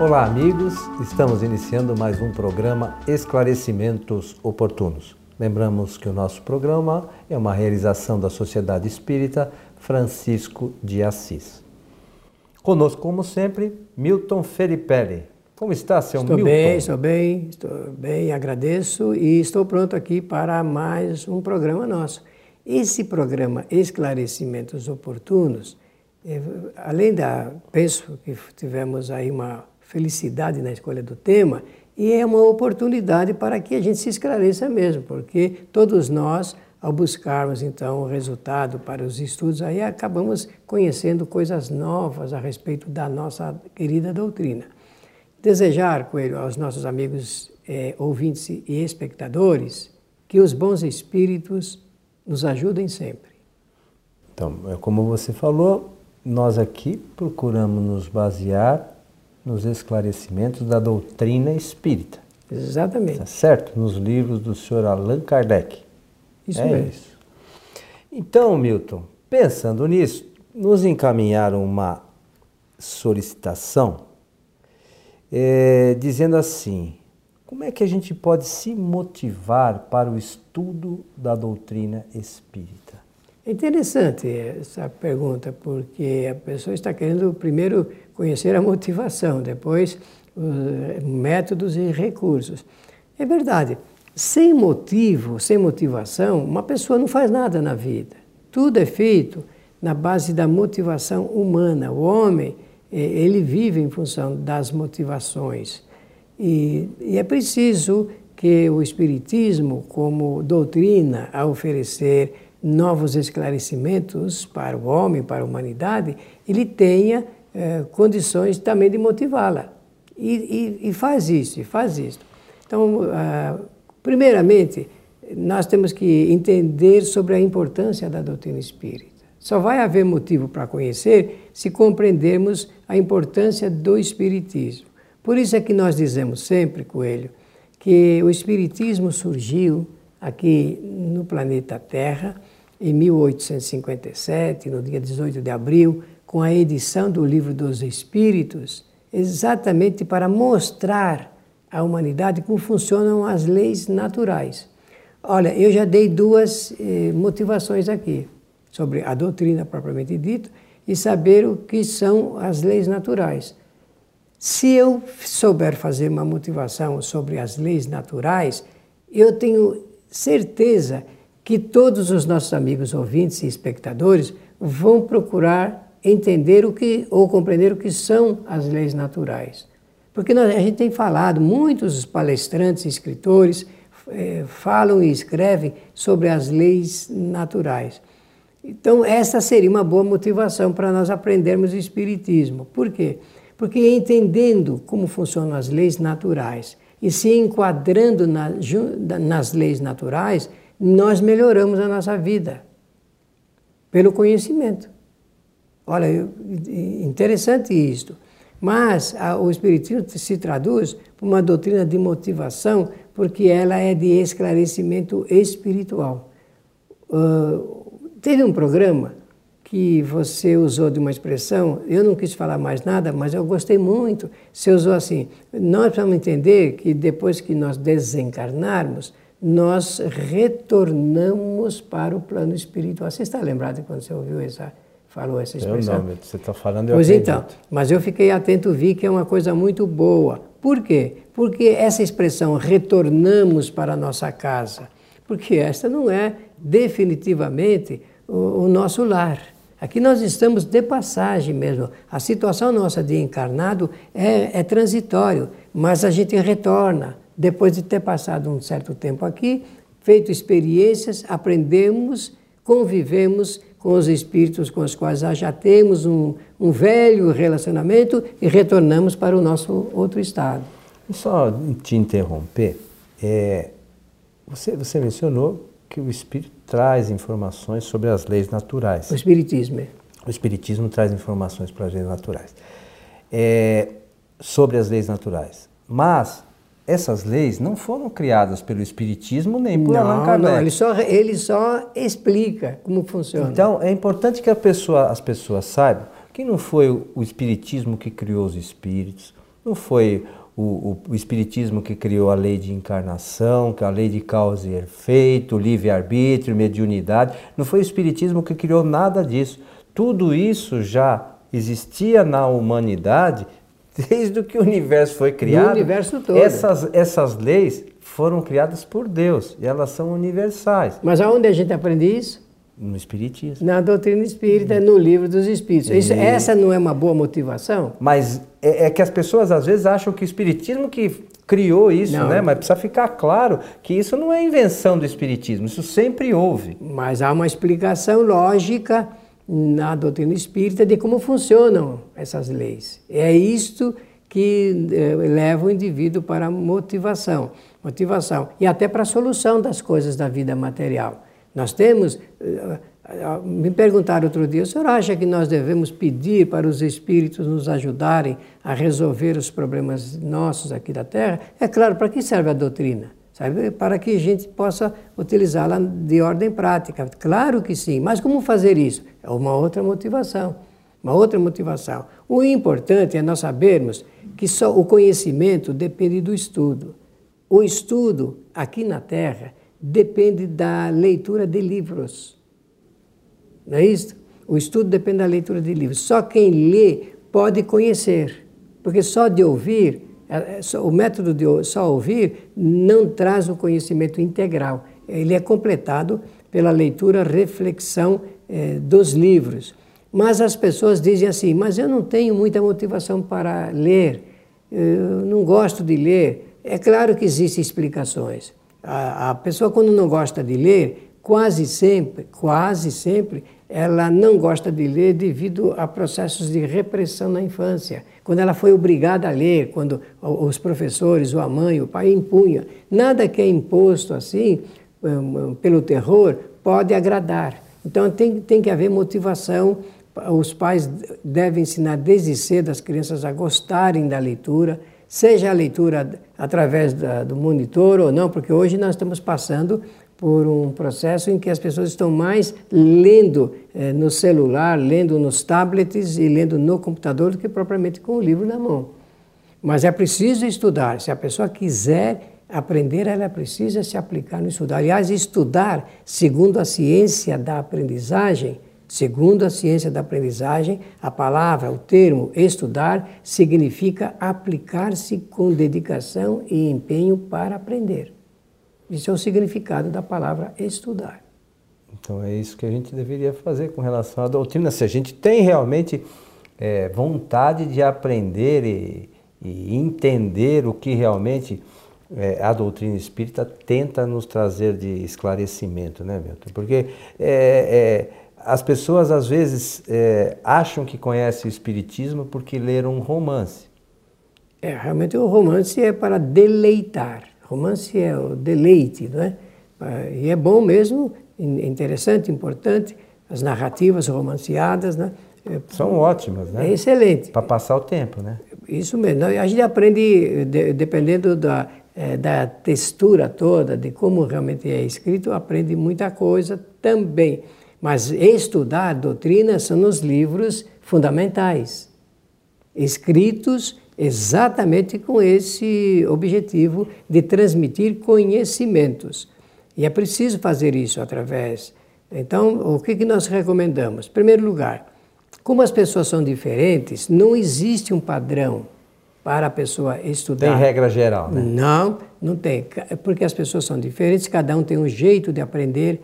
Olá, amigos. Estamos iniciando mais um programa Esclarecimentos Oportunos. Lembramos que o nosso programa é uma realização da Sociedade Espírita Francisco de Assis. Conosco, como sempre, Milton Felipelli. Como está, seu estou Milton? Estou bem, estou bem, estou bem, agradeço e estou pronto aqui para mais um programa nosso. Esse programa Esclarecimentos Oportunos, é, além da. Penso que tivemos aí uma felicidade na escolha do tema e é uma oportunidade para que a gente se esclareça mesmo, porque todos nós, ao buscarmos então o resultado para os estudos, aí acabamos conhecendo coisas novas a respeito da nossa querida doutrina. Desejar, Coelho, aos nossos amigos eh, ouvintes e espectadores, que os bons espíritos nos ajudem sempre. Então, é como você falou, nós aqui procuramos nos basear nos esclarecimentos da doutrina espírita. Exatamente. Tá certo? Nos livros do senhor Allan Kardec. Isso é mesmo. Isso. Então, Milton, pensando nisso, nos encaminharam uma solicitação é, dizendo assim: como é que a gente pode se motivar para o estudo da doutrina espírita? É interessante essa pergunta, porque a pessoa está querendo primeiro conhecer a motivação, depois os métodos e recursos. É verdade, sem motivo, sem motivação, uma pessoa não faz nada na vida. Tudo é feito na base da motivação humana. O homem, eh, ele vive em função das motivações. E, e é preciso que o Espiritismo, como doutrina a oferecer novos esclarecimentos para o homem, para a humanidade, ele tenha eh, condições também de motivá-la. E, e, e, faz isso, e faz isso. Então, ah, primeiramente, nós temos que entender sobre a importância da doutrina espírita. Só vai haver motivo para conhecer se compreendermos a importância do Espiritismo. Por isso é que nós dizemos sempre, Coelho, que o Espiritismo surgiu aqui no planeta Terra em 1857, no dia 18 de abril, com a edição do Livro dos Espíritos, exatamente para mostrar à humanidade como funcionam as leis naturais. Olha, eu já dei duas eh, motivações aqui, sobre a doutrina propriamente dita e saber o que são as leis naturais. Se eu souber fazer uma motivação sobre as leis naturais, eu tenho certeza que todos os nossos amigos ouvintes e espectadores vão procurar entender o que ou compreender o que são as leis naturais. Porque nós, a gente tem falado, muitos palestrantes e escritores eh, falam e escrevem sobre as leis naturais. Então, essa seria uma boa motivação para nós aprendermos o Espiritismo. Por quê? Porque entendendo como funcionam as leis naturais e se enquadrando na, nas leis naturais, nós melhoramos a nossa vida pelo conhecimento. Olha, interessante isto. Mas a, o Espiritismo se traduz por uma doutrina de motivação, porque ela é de esclarecimento espiritual. Uh, teve um programa que você usou de uma expressão, eu não quis falar mais nada, mas eu gostei muito. Você usou assim: nós precisamos entender que depois que nós desencarnarmos, nós retornamos para o plano espiritual. Você está lembrado quando você ouviu essa, falou essa expressão? Eu não, você está falando, eu Pois acredito. então, mas eu fiquei atento, vi que é uma coisa muito boa. Por quê? Porque essa expressão retornamos para a nossa casa, porque esta não é definitivamente o, o nosso lar. Aqui nós estamos de passagem mesmo. A situação nossa de encarnado é, é transitório, mas a gente retorna depois de ter passado um certo tempo aqui, feito experiências, aprendemos, convivemos com os espíritos com os quais já temos um, um velho relacionamento e retornamos para o nosso outro estado. Só te interromper, é, você, você mencionou que o Espírito traz informações sobre as leis naturais. O Espiritismo. É. O Espiritismo traz informações para as leis naturais. É, sobre as leis naturais. Mas essas leis não foram criadas pelo Espiritismo nem por não, Allan Kardec. Não, ele só, ele só explica como funciona. Então, é importante que pessoa, as pessoas saibam que não foi o Espiritismo que criou os espíritos, Não foi o, o, o, Espiritismo que criou a lei de encarnação, é a lei de causa e efeito, livre-arbítrio, mediunidade. Não foi o Espiritismo que criou nada disso. Tudo isso já existia na humanidade desde que o universo foi criado. Universo todo. Essas, essas leis foram criadas por Deus e elas são universais. Mas aonde a gente aprende isso? No Espiritismo. Na doutrina espírita, no livro dos Espíritos. Isso, essa não é uma boa motivação? Mas é, é, que as pessoas às vezes acham que o Espiritismo que criou isso, não. né? Mas precisa ficar claro que isso não é invenção do Espiritismo, isso sempre houve. Mas há uma explicação lógica na doutrina espírita de como funcionam essas leis. É isto que eh, leva o indivíduo para a motivação, motivação e até para a solução das coisas da vida material. Nós temos. Eh, me perguntaram outro dia, o senhor acha que nós devemos pedir para os espíritos nos ajudarem a resolver os problemas nossos aqui da Terra? É claro, para que serve a doutrina? Sabe? Para que a gente possa utilizá-la de ordem prática. Claro que sim, mas como fazer isso? É uma outra motivação. Uma outra motivação. O importante é nós sabermos que só o conhecimento depende do estudo. O estudo aqui na Terra depende da leitura de livros. Não é isso? O estudo depende da leitura de livros. Só quem lê pode conhecer, porque só de ouvir, o método de só ouvir não traz o conhecimento integral. Ele é completado pela leitura, reflexão eh, dos livros. Mas as pessoas dizem assim: mas eu não tenho muita motivação para ler, eu não gosto de ler. É claro que existem explicações. A, a pessoa, quando não gosta de ler, quase sempre, quase sempre, ela não gosta de ler devido a processos de repressão na infância. Quando ela foi obrigada a ler, quando os professores, ou a mãe, o pai impunha. Nada que é imposto assim, hum, pelo terror, pode agradar. Então tem, tem que haver motivação. Os pais devem ensinar desde cedo as crianças a gostarem da leitura, seja a leitura através da, do monitor ou não, porque hoje nós estamos passando por um processo em que as pessoas estão mais lendo eh, no celular, lendo nos tablets e lendo no computador do que propriamente com o livro na mão. Mas é preciso estudar. Se a pessoa quiser aprender, ela precisa se aplicar no estudar. Aliás, estudar, segundo a ciência da aprendizagem, Segundo a ciência da aprendizagem, a palavra, o termo estudar significa aplicar-se com dedicação e empenho para aprender. Isso é o significado da palavra estudar. Então é isso que a gente deveria fazer com relação à doutrina. Se a gente tem realmente é, vontade de aprender e, e, entender o que realmente é, a doutrina espírita tenta nos trazer de esclarecimento, né, Milton? Porque é, é as pessoas às vezes é, acham que conhecem o Espiritismo porque leram um romance. É, realmente o romance é para deleitar. Romance é o deleite, não é? E é bom mesmo, interessante, importante, as narrativas romanceadas, né? É, São ótimas, né? É excelente. Para passar o tempo, né? Isso mesmo. A gente aprende, dependendo da, é, da textura toda, de como realmente é escrito, aprende muita coisa também. Mas estudar doutrina são os livros fundamentais, escritos exatamente com esse objetivo de transmitir conhecimentos. E é preciso fazer isso através. Então, o que, que nós recomendamos? Em primeiro lugar, como as pessoas são diferentes, não existe um padrão para a pessoa estudar. Tem regra geral, né? Não, não tem. Porque as pessoas são diferentes, cada um tem um jeito de aprender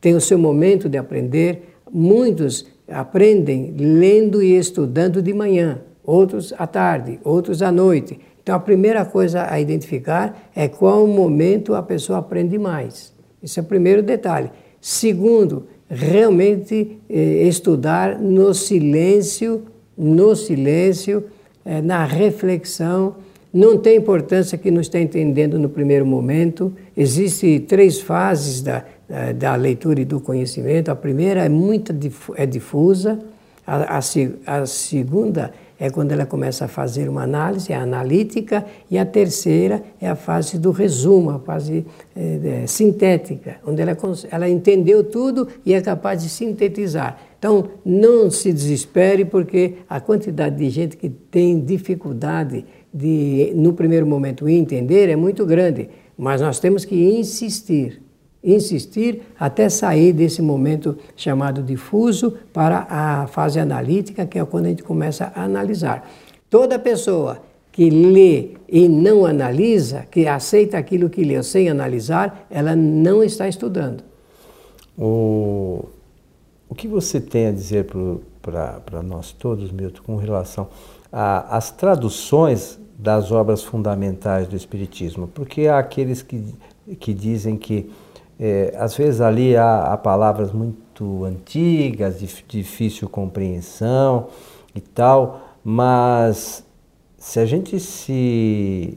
tem o seu momento de aprender. Muitos aprendem lendo e estudando de manhã, outros à tarde, outros à noite. Então, a primeira coisa a identificar é qual momento a pessoa aprende mais. Esse é o primeiro detalhe. Segundo, realmente eh, estudar no silêncio, no silêncio, eh, na reflexão. Não tem importância que não está entendendo no primeiro momento. Existem três fases da, da leitura e do conhecimento. A primeira é muito é difusa, a, a, a, segunda é quando ela começa a fazer uma análise, é analítica, e a terceira é a fase do resumo, a fase é, é, sintética, onde ela, ela entendeu tudo e é capaz de sintetizar. Então, não se desespere, porque a quantidade de gente que tem dificuldade de, no primeiro momento, entender é muito grande, mas nós temos que insistir, insistir até sair desse momento chamado difuso para a fase analítica, que é quando a gente começa a analisar. Toda pessoa que lê e não analisa, que aceita aquilo que lê sem analisar, ela não está estudando. O, o que você tem a dizer para nós todos, Milton, com relação às traduções das obras fundamentais do Espiritismo? Porque há aqueles que, que dizem que, é, às vezes, ali há, há palavras muito antigas, de difícil compreensão e tal, mas se a gente se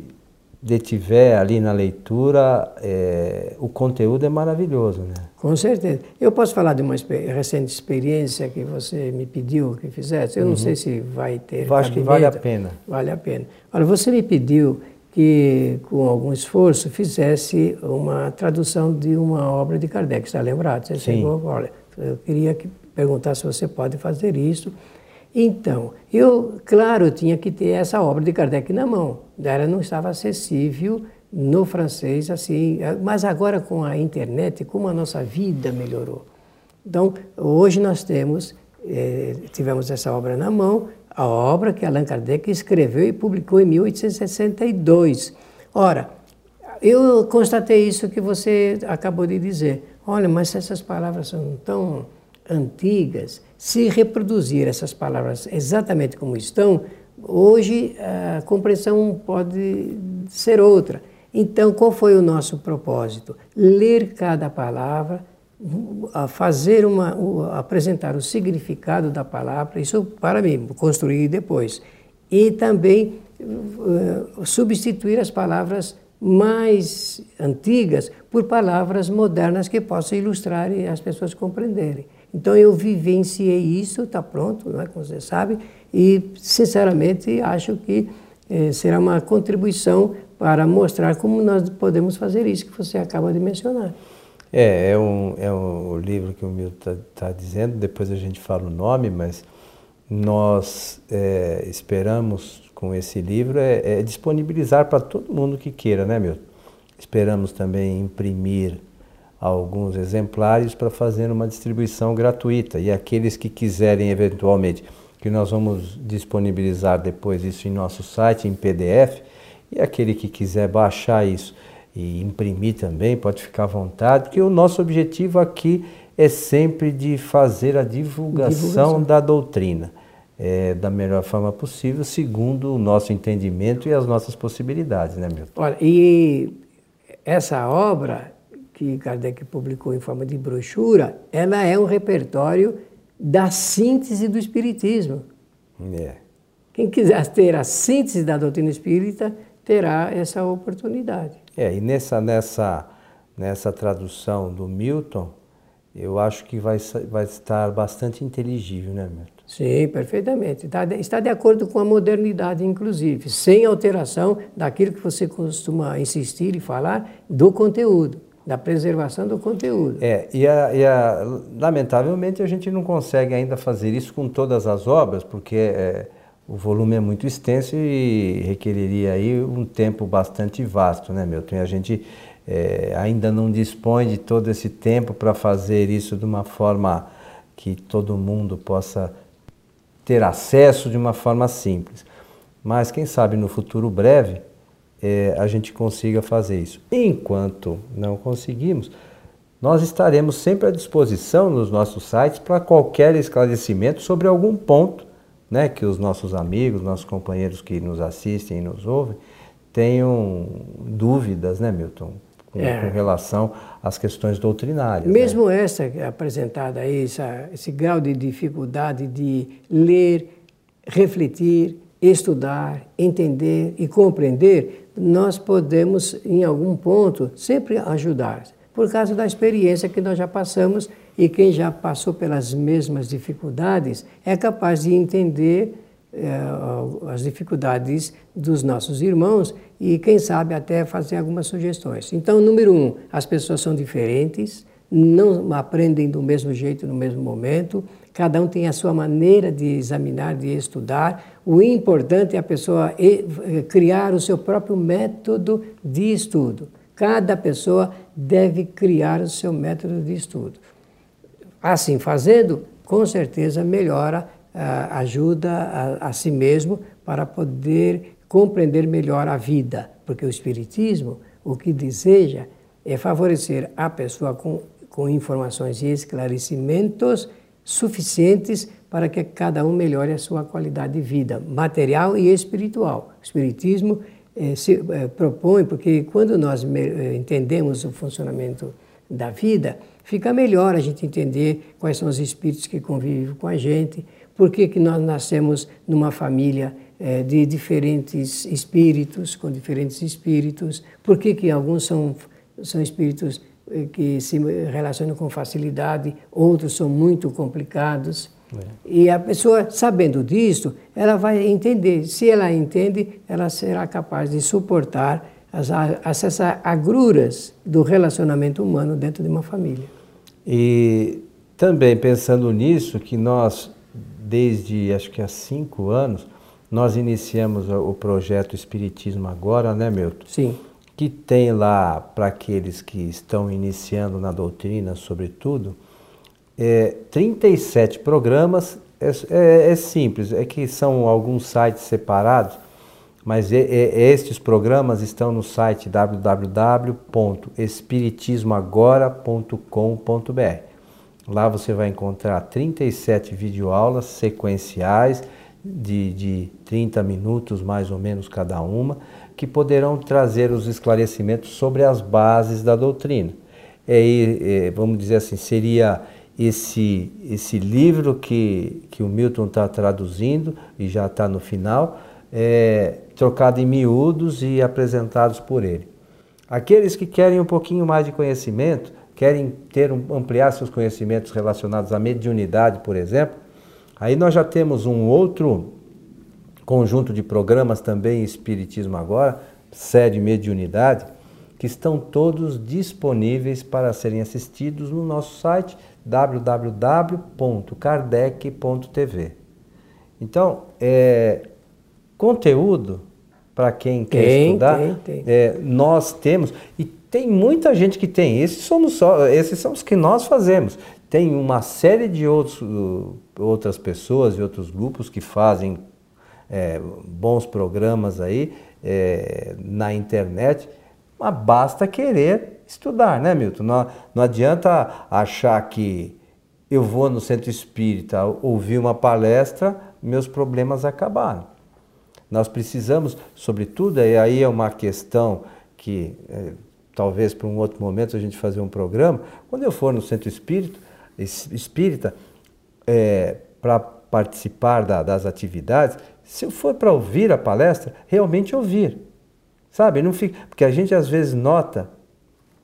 detiver ali na leitura, é, o conteúdo é maravilhoso, né? Com certeza. Eu posso falar de uma recente experiência que você me pediu que fizesse. Eu uhum. não sei se vai ter. Eu acho que vale a pena. Vale a pena. Olha, você me pediu que, com algum esforço, fizesse uma tradução de uma obra de Kardec. Está lembrado? Você Sim. Chegou, olha, eu queria que, perguntar se você pode fazer isso. Então, eu, claro, tinha que ter essa obra de Kardec na mão. Ela não estava acessível no francês assim, mas agora com a internet, como a nossa vida melhorou. Então, hoje nós temos, eh, tivemos essa obra na mão, a obra que Allan Kardec escreveu e publicou em 1862. Ora, eu constatei isso que você acabou de dizer. Olha, mas essas palavras são tão antigas, se reproduzir essas palavras exatamente como estão, hoje a compreensão pode ser outra. Então, qual foi o nosso propósito? Ler cada palavra, fazer uma, apresentar o significado da palavra, isso para mim, construir depois. E também uh, substituir as palavras mais antigas por palavras modernas que possam ilustrar e as pessoas compreenderem. Então eu vivenciei isso, está pronto, não é, como você sabe, e sinceramente acho que eh, será uma contribuição para mostrar como nós podemos fazer isso que você acaba de mencionar. É, é um, é um livro que o Milton está tá dizendo, depois a gente fala o nome, mas nós é, esperamos com esse livro é, é disponibilizar para todo mundo que queira, né, Milton? Esperamos também imprimir alguns exemplares para fazer uma distribuição gratuita. E aqueles que quiserem eventualmente, que nós vamos disponibilizar depois isso em nosso site, em PDF, e aquele que quiser baixar isso e imprimir também, pode ficar à vontade, porque o nosso objetivo aqui é sempre de fazer a divulgação, divulgação. da doutrina. É, da melhor forma possível, segundo o nosso entendimento e as nossas possibilidades, né, Milton? Olha, e essa obra que Kardec publicou em forma de brochura, ela é um repertório da síntese do Espiritismo. É. Quem quiser ter a síntese da doutrina espírita terá essa oportunidade. É, e nessa, nessa, nessa tradução do Milton, eu acho que vai, vai estar bastante inteligível, né, Milton? Sim, perfeitamente. Está, está de acordo com a modernidade, inclusive, sem alteração daquilo que você costuma insistir e falar do conteúdo da preservação do conteúdo. É, e, a, e a, lamentavelmente a gente não consegue ainda fazer isso com todas as obras, porque é, o volume é muito extenso e requeriria aí um tempo bastante vasto, né, Milton? E a gente é, ainda não dispõe de todo esse tempo para fazer isso de uma forma que todo mundo possa ter acesso de uma forma simples. Mas quem sabe no futuro breve é, a gente consiga fazer isso. Enquanto não conseguimos, nós estaremos sempre à disposição nos nossos sites para qualquer esclarecimento sobre algum ponto né, que os nossos amigos, nossos companheiros que nos assistem e nos ouvem tenham dúvidas, né, Milton? Com, é. com relação às questões doutrinárias. Né? Mesmo né? essa apresentada aí, essa, esse grau de dificuldade de ler, refletir, estudar, entender e compreender, nós podemos, em algum ponto, sempre ajudar, por causa da experiência que nós já passamos e quem já passou pelas mesmas dificuldades é capaz de entender eh, as dificuldades dos nossos irmãos e, quem sabe, até fazer algumas sugestões. Então, número um, as pessoas são diferentes, não aprendem do mesmo jeito no mesmo momento, cada um tem a sua maneira de examinar, de estudar. O importante é a pessoa eh, criar o seu próprio método de estudo. Cada pessoa deve criar o seu método de estudo. Assim fazendo, com certeza melhora, ah, ajuda a, a si mesmo para poder compreender melhor a vida, porque o Espiritismo o que deseja é favorecer a pessoa com, com informações e esclarecimentos suficientes para que cada um melhore a sua qualidade de vida, material e espiritual. O Espiritismo eh, se eh, propõe, porque quando nós eh, entendemos o funcionamento da vida, fica melhor a gente entender quais são os espíritos que convivem com a gente, por que, que nós nascemos numa família de diferentes espíritos, com diferentes espíritos, por que, que alguns são, são espíritos que se relacionam com facilidade, outros são muito complicados. É. E a pessoa, sabendo disso, ela vai entender. Se ela entende, ela será capaz de suportar as, as, as agruras do relacionamento humano dentro de uma família. E também pensando nisso, que nós, desde acho que há cinco anos, nós iniciamos o projeto Espiritismo Agora, né, Milton? Sim. Que tem lá, para aqueles que estão iniciando na doutrina, sobretudo, é, 37 programas. É, é, é, simples, é que são alguns sites separados, mas estes programas estão no site www.espiritismoagora.com.br. Lá você vai encontrar 37 videoaulas sequenciais de, de 30 minutos mais ou menos cada uma, que poderão trazer os esclarecimentos sobre as bases da doutrina. É, é vamos dizer assim, seria esse, esse livro que, que o Milton está traduzindo e já está no final, é, trocado em miúdos e apresentados por ele. Aqueles que querem um pouquinho mais de conhecimento, querem ter um, ampliar seus conhecimentos relacionados à mediunidade, por exemplo, Aí nós já temos um outro conjunto de programas também Espiritismo Agora, sede Mediunidade, que estão todos disponíveis para serem assistidos no nosso site www.kardec.tv. Então, é, conteúdo para quem quer tem, estudar, tem, tem. É, nós temos e tem muita gente que tem. Esses somos só, esses são os que nós fazemos. Tem uma série de outros, outras pessoas e outros grupos que fazem é, bons programas aí é, na internet, mas basta querer estudar, né, Milton? Não, não adianta achar que eu vou no centro espírita ouvir uma palestra, meus problemas acabaram. Nós precisamos, sobretudo, e aí é uma questão que é, talvez para um outro momento a gente fazer um programa, quando eu for no centro espírita, espírita é, para participar da, das atividades, se eu for para ouvir a palestra, realmente ouvir. Sabe? Não fica, porque a gente às vezes nota,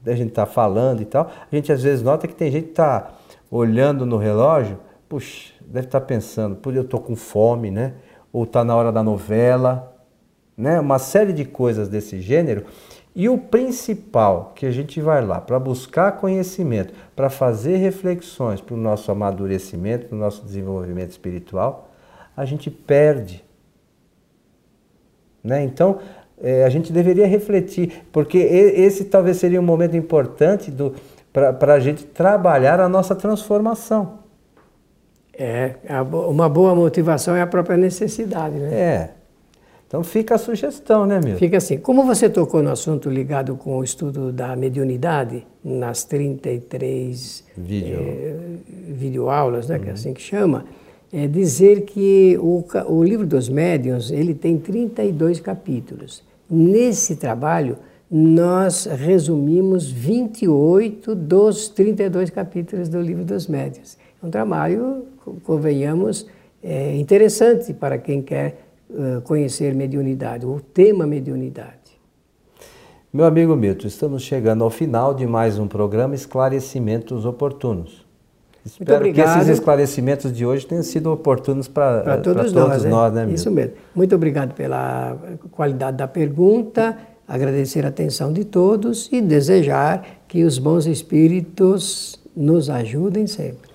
a gente está falando e tal, a gente às vezes nota que tem gente que está olhando no relógio, puxa, deve estar tá pensando, eu estou com fome, né? Ou está na hora da novela, né? Uma série de coisas desse gênero e o principal, que a gente vai lá para buscar conhecimento, para fazer reflexões para o nosso amadurecimento, para o nosso desenvolvimento espiritual, a gente perde. Né? Então, é, a gente deveria refletir, porque esse talvez seria um momento importante para a gente trabalhar a nossa transformação. É, uma boa motivação é a própria necessidade, né? É. Então fica a sugestão, né, meu? Fica assim. Como você tocou no assunto ligado com o estudo da mediunidade, nas 33 Vídeo. é, videoaulas, né, uhum. que é uhum. assim que chama, é dizer que o, o livro dos médiuns ele tem 32 capítulos. Nesse trabalho, nós resumimos 28 dos 32 capítulos do livro dos médiuns. É um trabalho, convenhamos, é interessante para quem quer conhecer mediunidade, o tema mediunidade. Meu amigo Milton, estamos chegando ao final de mais um programa Esclarecimentos Oportunos. Espero que esses esclarecimentos de hoje tenham sido oportunos para todos, todos nós, nós né, né Isso mesmo. Muito obrigado pela qualidade da pergunta, agradecer a atenção de todos e desejar que os bons espíritos nos ajudem sempre.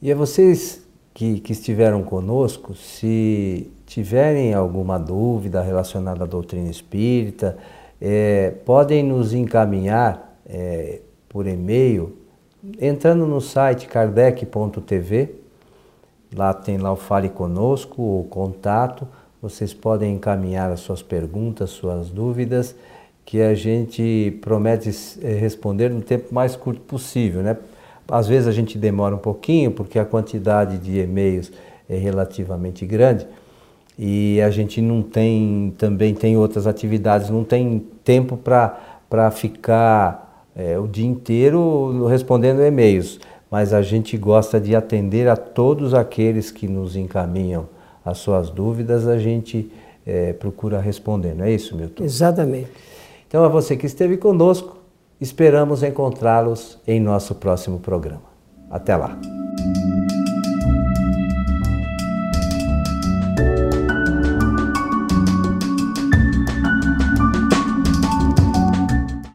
E a vocês que, que estiveram conosco, se tiverem alguma dúvida relacionada à doutrina espírita, é, podem nos encaminhar é, por e-mail, entrando no site kardec.tv, lá tem lá o Fale Conosco, o contato, vocês podem encaminhar as suas perguntas, suas dúvidas, que a gente promete é, responder no tempo mais curto possível, né? Às vezes a gente demora um pouquinho, porque a quantidade de e-mails é relativamente grande, e a gente não tem, também tem outras atividades, não tem tempo para ficar é, o dia inteiro respondendo e-mails, mas a gente gosta de atender a todos aqueles que nos encaminham as suas dúvidas, a gente é, procura responder, não é isso, Milton? Exatamente. Então, a você que esteve conosco, esperamos encontrá-los em nosso próximo programa. Até lá!